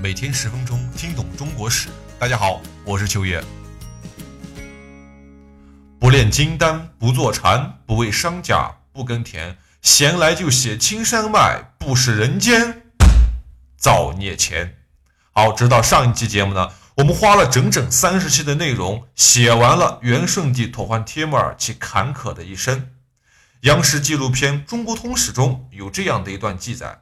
每天十分钟，听懂中国史。大家好，我是秋叶。不炼金丹，不坐禅，不为商贾，不耕田，闲来就写青山脉，不食人间造孽钱。好，直到上一期节目呢，我们花了整整三十期的内容，写完了元顺帝妥焕帖木儿其坎坷的一生。央视纪录片《中国通史》中有这样的一段记载。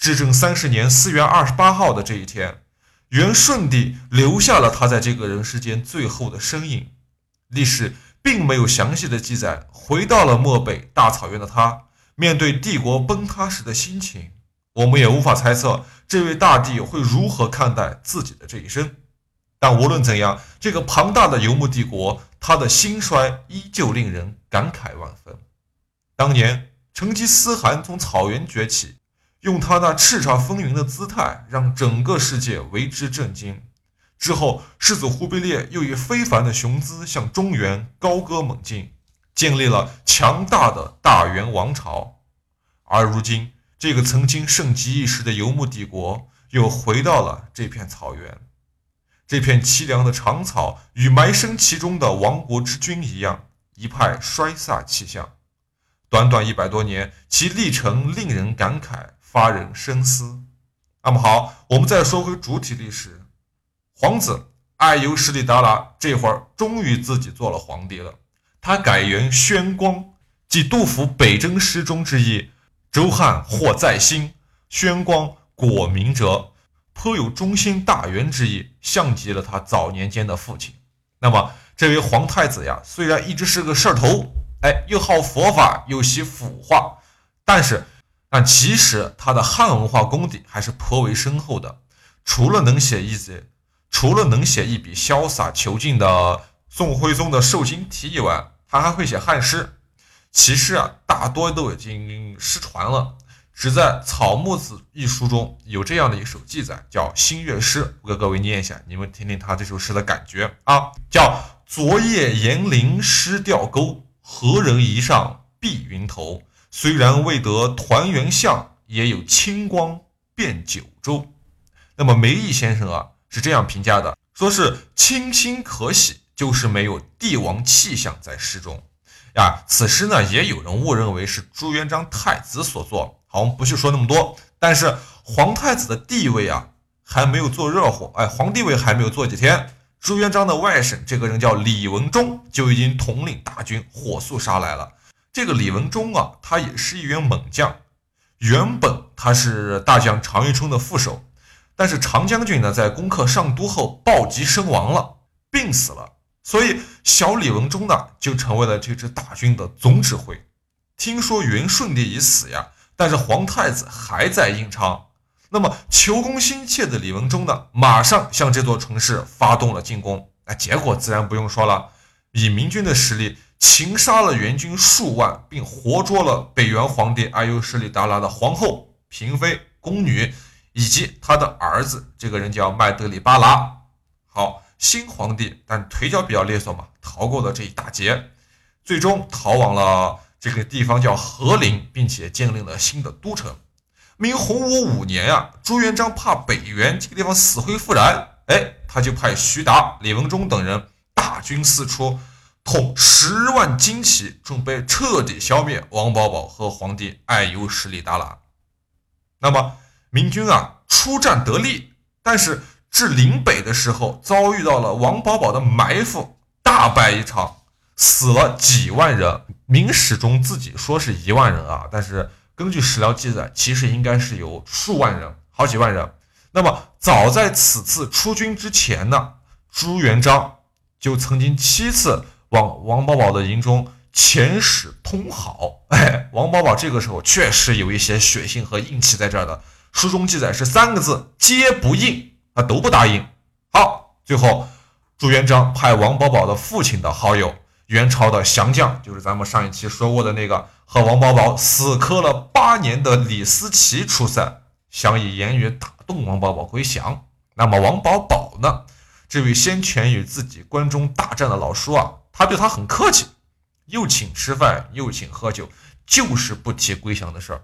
至正三十年四月二十八号的这一天，元顺帝留下了他在这个人世间最后的身影。历史并没有详细的记载，回到了漠北大草原的他，面对帝国崩塌时的心情，我们也无法猜测这位大帝会如何看待自己的这一生。但无论怎样，这个庞大的游牧帝国，他的兴衰依旧令人感慨万分。当年成吉思汗从草原崛起。用他那叱咤风云的姿态，让整个世界为之震惊。之后，世子忽必烈又以非凡的雄姿向中原高歌猛进，建立了强大的大元王朝。而如今，这个曾经盛极一时的游牧帝国，又回到了这片草原。这片凄凉的长草，与埋身其中的亡国之君一样，一派衰飒气象。短短一百多年，其历程令人感慨。发人深思。那么好，我们再说回主体历史。皇子爱优势力达拉这会儿终于自己做了皇帝了。他改元宣光，即杜甫北征诗中之意：“周汉或在兴，宣光果明哲。”颇有中兴大元之意，像极了他早年间的父亲。那么这位皇太子呀，虽然一直是个事儿头，哎，又好佛法，又喜腐化，但是。但其实他的汉文化功底还是颇为深厚的，除了能写一笔，除了能写一笔潇洒遒劲的宋徽宗的《寿星题》以外，他还会写汉诗。其实啊，大多都已经失传了，只在《草木子》一书中有这样的一首记载，叫《新月诗》。我给各位念一下，你们听听他这首诗的感觉啊，叫“昨夜严陵失钓钩，何人移上碧云头？”虽然未得团圆相，也有清光遍九州。那么梅毅先生啊是这样评价的，说是清新可喜，就是没有帝王气象在诗中。呀，此诗呢也有人误认为是朱元璋太子所作。好，我们不去说那么多。但是皇太子的地位啊还没有坐热乎，哎，皇帝位还没有坐几天，朱元璋的外甥这个人叫李文忠，就已经统领大军火速杀来了。这个李文忠啊，他也是一员猛将。原本他是大将常遇春的副手，但是常将军呢，在攻克上都后暴疾身亡了，病死了。所以小李文忠呢，就成为了这支大军的总指挥。听说元顺帝已死呀，但是皇太子还在应昌。那么求功心切的李文忠呢，马上向这座城市发动了进攻。那结果自然不用说了，以明军的实力。擒杀了元军数万，并活捉了北元皇帝阿尤什里达拉的皇后、嫔妃、宫女，以及他的儿子。这个人叫麦德里巴拉。好，新皇帝，但腿脚比较利索嘛，逃过了这一大劫，最终逃往了这个地方叫和林，并且建立了新的都城。明洪武五年呀，朱元璋怕北元这个地方死灰复燃，哎，他就派徐达、李文忠等人大军四出。统十万精骑，准备彻底消灭王保保和皇帝爱优势力达拉。那么明军啊出战得利，但是至临北的时候遭遇到了王保保的埋伏，大败一场，死了几万人。明史中自己说是一万人啊，但是根据史料记载，其实应该是有数万人，好几万人。那么早在此次出军之前呢，朱元璋就曾经七次。往王保保的营中遣使通好，哎，王保保这个时候确实有一些血性和硬气在这儿的。书中记载是三个字：皆不应，啊，都不答应。好，最后朱元璋派王保保的父亲的好友，元朝的降将，就是咱们上一期说过的那个和王保保死磕了八年的李思齐出塞，想以言语打动王保保归降。那么王保保呢，这位先前与自己关中大战的老叔啊。他对他很客气，又请吃饭，又请喝酒，就是不提归降的事儿。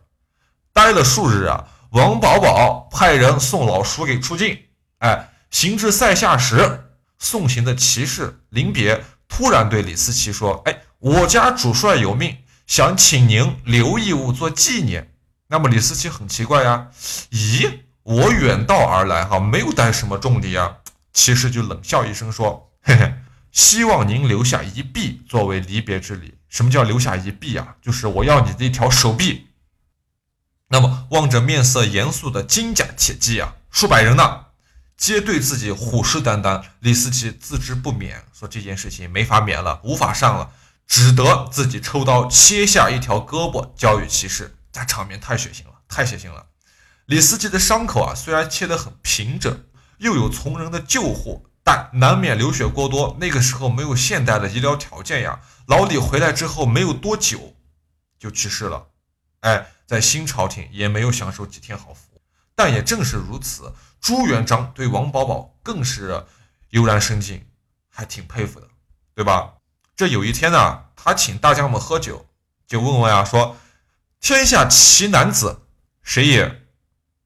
待了数日啊，王保保派人送老叔给出境。哎，行至塞下时，送行的骑士临别，突然对李思齐说：“哎，我家主帅有命，想请您留一物做纪念。”那么李思齐很奇怪呀，咦，我远道而来哈，没有带什么重礼呀。骑士就冷笑一声说：“嘿嘿，希望您留下一臂作为离别之礼。什么叫留下一臂啊？就是我要你的一条手臂。”那么望着面色严肃的金甲铁骑啊，数百人呢，皆对自己虎视眈眈。李思齐自知不免，说这件事情没法免了，无法上了，只得自己抽刀切下一条胳膊交与骑士。那场面太血腥了，太血腥了。李思齐的伤口啊，虽然切得很平整，又有从人的救护，但难免流血过多。那个时候没有现代的医疗条件呀。老李回来之后没有多久就去世了，哎，在新朝廷也没有享受几天好福。但也正是如此，朱元璋对王保保更是悠然生敬，还挺佩服的，对吧？这有一天呢，他请大将们喝酒，就问问啊，说。天下奇男子谁也？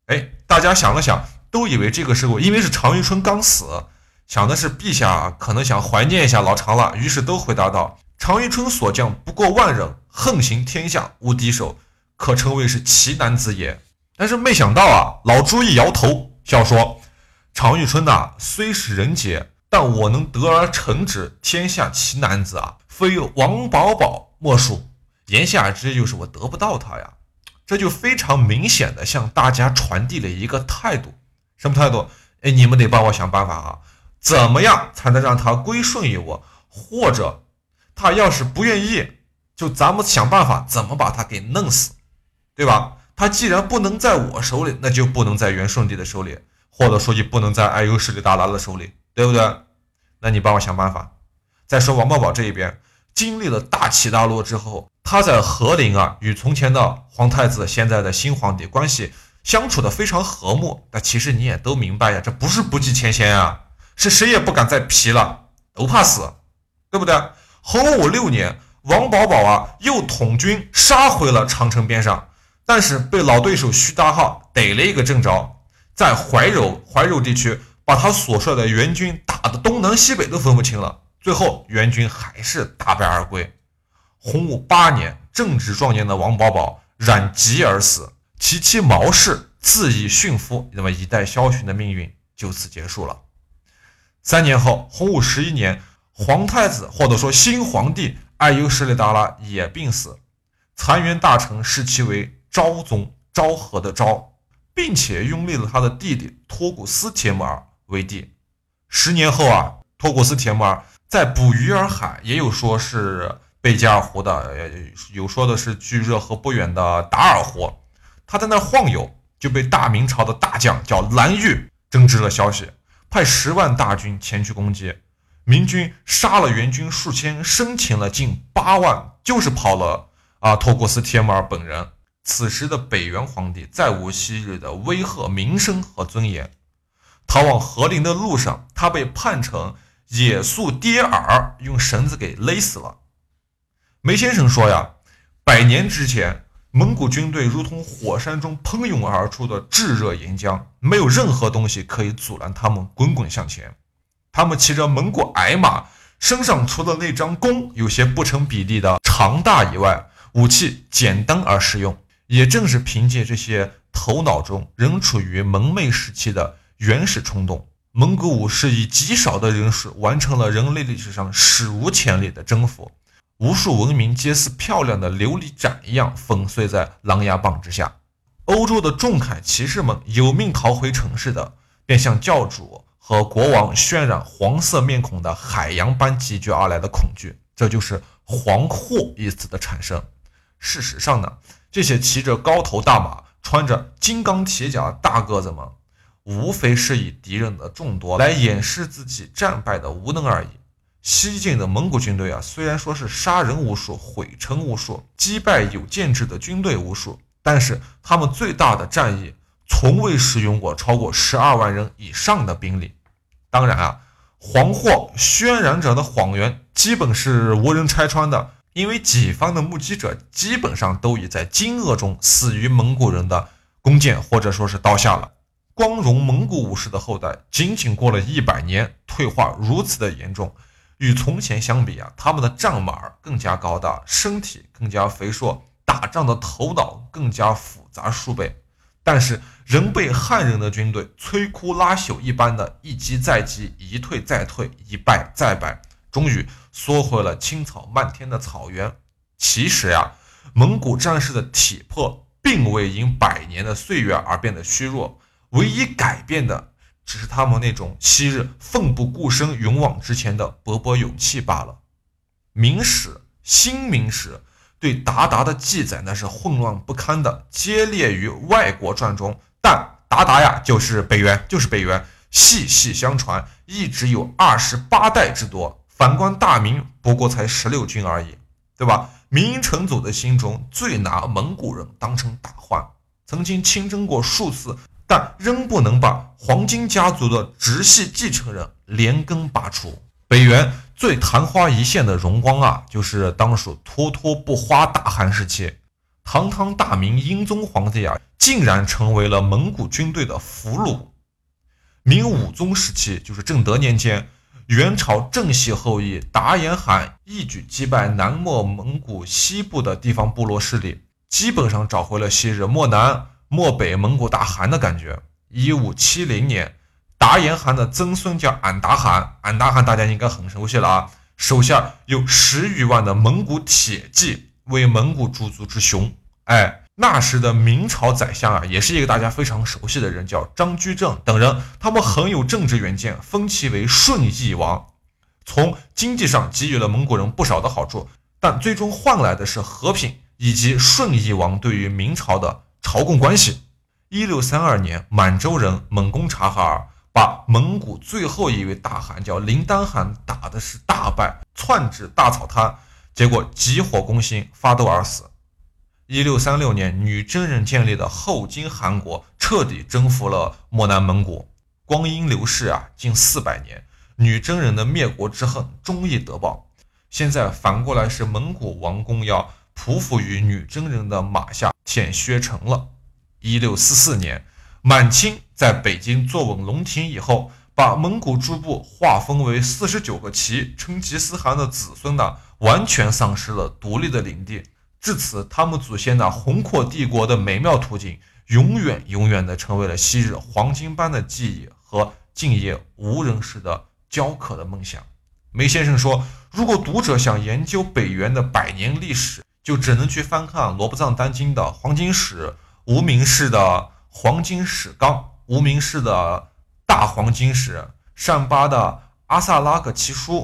哎，大家想了想，都以为这个时候，因为是常遇春刚死，想的是陛下可能想怀念一下老常了，于是都回答道：“常遇春所将不过万人，横行天下无敌手，可称谓是奇男子也。”但是没想到啊，老朱一摇头，笑说：“常遇春呐，虽是人杰，但我能得而成之天下奇男子啊，非王保保莫属。”言下之意就是我得不到他呀，这就非常明显的向大家传递了一个态度，什么态度？哎，你们得帮我想办法啊，怎么样才能让他归顺于我？或者他要是不愿意，就咱们想办法怎么把他给弄死，对吧？他既然不能在我手里，那就不能在元顺帝的手里，或者说就不能在爱优势力达拉的手里，对不对？那你帮我想办法。再说王宝宝这一边，经历了大起大落之后。他在和林啊，与从前的皇太子、现在的新皇帝关系相处的非常和睦。但其实你也都明白呀，这不是不计前嫌啊，是谁也不敢再皮了，都怕死，对不对？洪武六年，王保保啊又统军杀回了长城边上，但是被老对手徐达浩逮了一个正着，在怀柔怀柔地区把他所率的援军打得东南西北都分不清了，最后援军还是大败而归。洪武八年，正值壮年的王保保染疾而死，其妻毛氏自缢殉夫，那么一代枭雄的命运就此结束了。三年后，洪武十一年，皇太子或者说新皇帝爱优势力达拉也病死，残垣大臣视其为昭宗，昭和的昭，并且拥立了他的弟弟托古斯铁木儿为帝。十年后啊，托古斯铁木儿在捕鱼儿海，也有说是。贝加尔湖的，有说的是距热河不远的达尔湖，他在那晃悠，就被大明朝的大将叫蓝玉争知了消息，派十万大军前去攻击，明军杀了援军数千，生擒了近八万，就是跑了啊托古斯铁木儿本人。此时的北元皇帝再无昔日的威吓名声和尊严，逃往和林的路上，他被判成野宿跌耳，用绳子给勒死了。梅先生说呀，百年之前，蒙古军队如同火山中喷涌而出的炙热岩浆，没有任何东西可以阻拦他们滚滚向前。他们骑着蒙古矮马，身上除了那张弓有些不成比例的长大以外，武器简单而实用。也正是凭借这些头脑中仍处于蒙昧时期的原始冲动，蒙古武士以极少的人数完成了人类历史上史无前例的征服。无数文明皆似漂亮的琉璃盏一样粉碎在狼牙棒之下。欧洲的重铠骑士们有命逃回城市的，便向教主和国王渲染黄色面孔的海洋般集聚而来的恐惧，这就是“黄祸”一词的产生。事实上呢，这些骑着高头大马、穿着金刚铁甲的大个子们，无非是以敌人的众多来掩饰自己战败的无能而已。西晋的蒙古军队啊，虽然说是杀人无数、毁城无数、击败有建制的军队无数，但是他们最大的战役从未使用过超过十二万人以上的兵力。当然啊，黄祸渲染者的谎言基本是无人拆穿的，因为己方的目击者基本上都已在惊愕中死于蒙古人的弓箭或者说是刀下了。光荣蒙古武士的后代，仅仅过了一百年，退化如此的严重。与从前相比啊，他们的战马更加高大，身体更加肥硕，打仗的头脑更加复杂数倍。但是仍被汉人的军队摧枯拉朽一般的一击再击，一退再退，一败再败，终于缩回了青草漫天的草原。其实呀，蒙古战士的体魄并未因百年的岁月而变得虚弱，唯一改变的。只是他们那种昔日奋不顾身勇往直前的勃勃勇气罢了。明史、新明史对鞑靼的记载那是混乱不堪的，皆列于外国传中。但鞑靼呀，就是北元，就是北元，细细相传，一直有二十八代之多。反观大明，不过才十六军而已，对吧？明成祖的心中最拿蒙古人当成大患，曾经亲征过数次。但仍不能把黄金家族的直系继承人连根拔除。北元最昙花一现的荣光啊，就是当属脱脱不花大汗时期。堂堂大明英宗皇帝啊，竟然成为了蒙古军队的俘虏。明武宗时期，就是正德年间，元朝正系后裔达延汗一举击败南漠蒙古西部的地方部落势力，基本上找回了昔日漠南。漠北蒙古大汗的感觉。一五七零年，达延汗的曾孙叫俺答汗，俺答汗大家应该很熟悉了啊，手下有十余万的蒙古铁骑，为蒙古诸族之雄。哎，那时的明朝宰相啊，也是一个大家非常熟悉的人，叫张居正等人，他们很有政治远见，封其为顺义王，从经济上给予了蒙古人不少的好处，但最终换来的是和平以及顺义王对于明朝的。朝贡关系。一六三二年，满洲人猛攻察哈尔，把蒙古最后一位大汗叫林丹汗打的是大败，窜至大草滩，结果急火攻心，发抖而死。一六三六年，女真人建立的后金汗国彻底征服了漠南蒙古。光阴流逝啊，近四百年，女真人的灭国之恨终于得报。现在反过来是蒙古王公要匍匐于女真人的马下。遣薛成了。一六四四年，满清在北京坐稳龙庭以后，把蒙古诸部划分为四十九个旗，成吉思汗的子孙呢，完全丧失了独立的领地。至此，他们祖先那宏阔帝国的美妙图景，永远永远的成为了昔日黄金般的记忆和今夜无人识的焦渴的梦想。梅先生说，如果读者想研究北元的百年历史，就只能去翻看罗卜藏丹经的《黄金史》，无名氏的《黄金史纲》，无名氏的《大黄金史》，善巴的《阿萨拉克奇书》，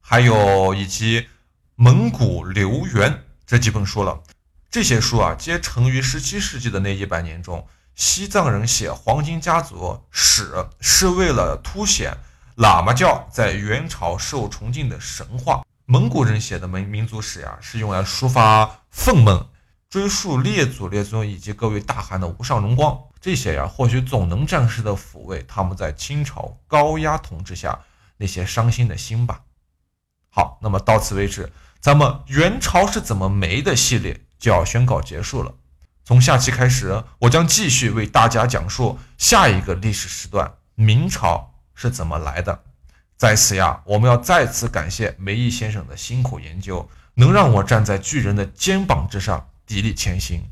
还有以及《蒙古流源》这几本书了。这些书啊，皆成于17世纪的那一百年中。西藏人写黄金家族史，是为了凸显喇嘛教在元朝受崇敬的神话。蒙古人写的民民族史呀，是用来抒发愤懑、追溯列祖列宗以及各位大汗的无上荣光。这些呀，或许总能暂时的抚慰他们在清朝高压统治下那些伤心的心吧。好，那么到此为止，咱们元朝是怎么没的系列就要宣告结束了。从下期开始，我将继续为大家讲述下一个历史时段——明朝是怎么来的。在此呀，我们要再次感谢梅毅先生的辛苦研究，能让我站在巨人的肩膀之上砥砺前行。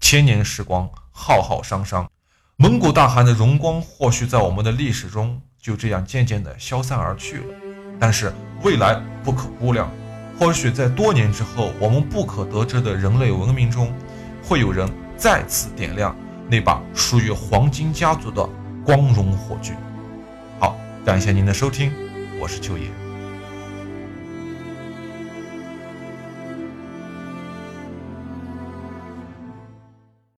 千年时光浩浩汤汤，蒙古大汗的荣光或许在我们的历史中就这样渐渐地消散而去了。但是未来不可估量，或许在多年之后，我们不可得知的人类文明中，会有人再次点亮那把属于黄金家族的光荣火炬。感谢您的收听，我是秋叶。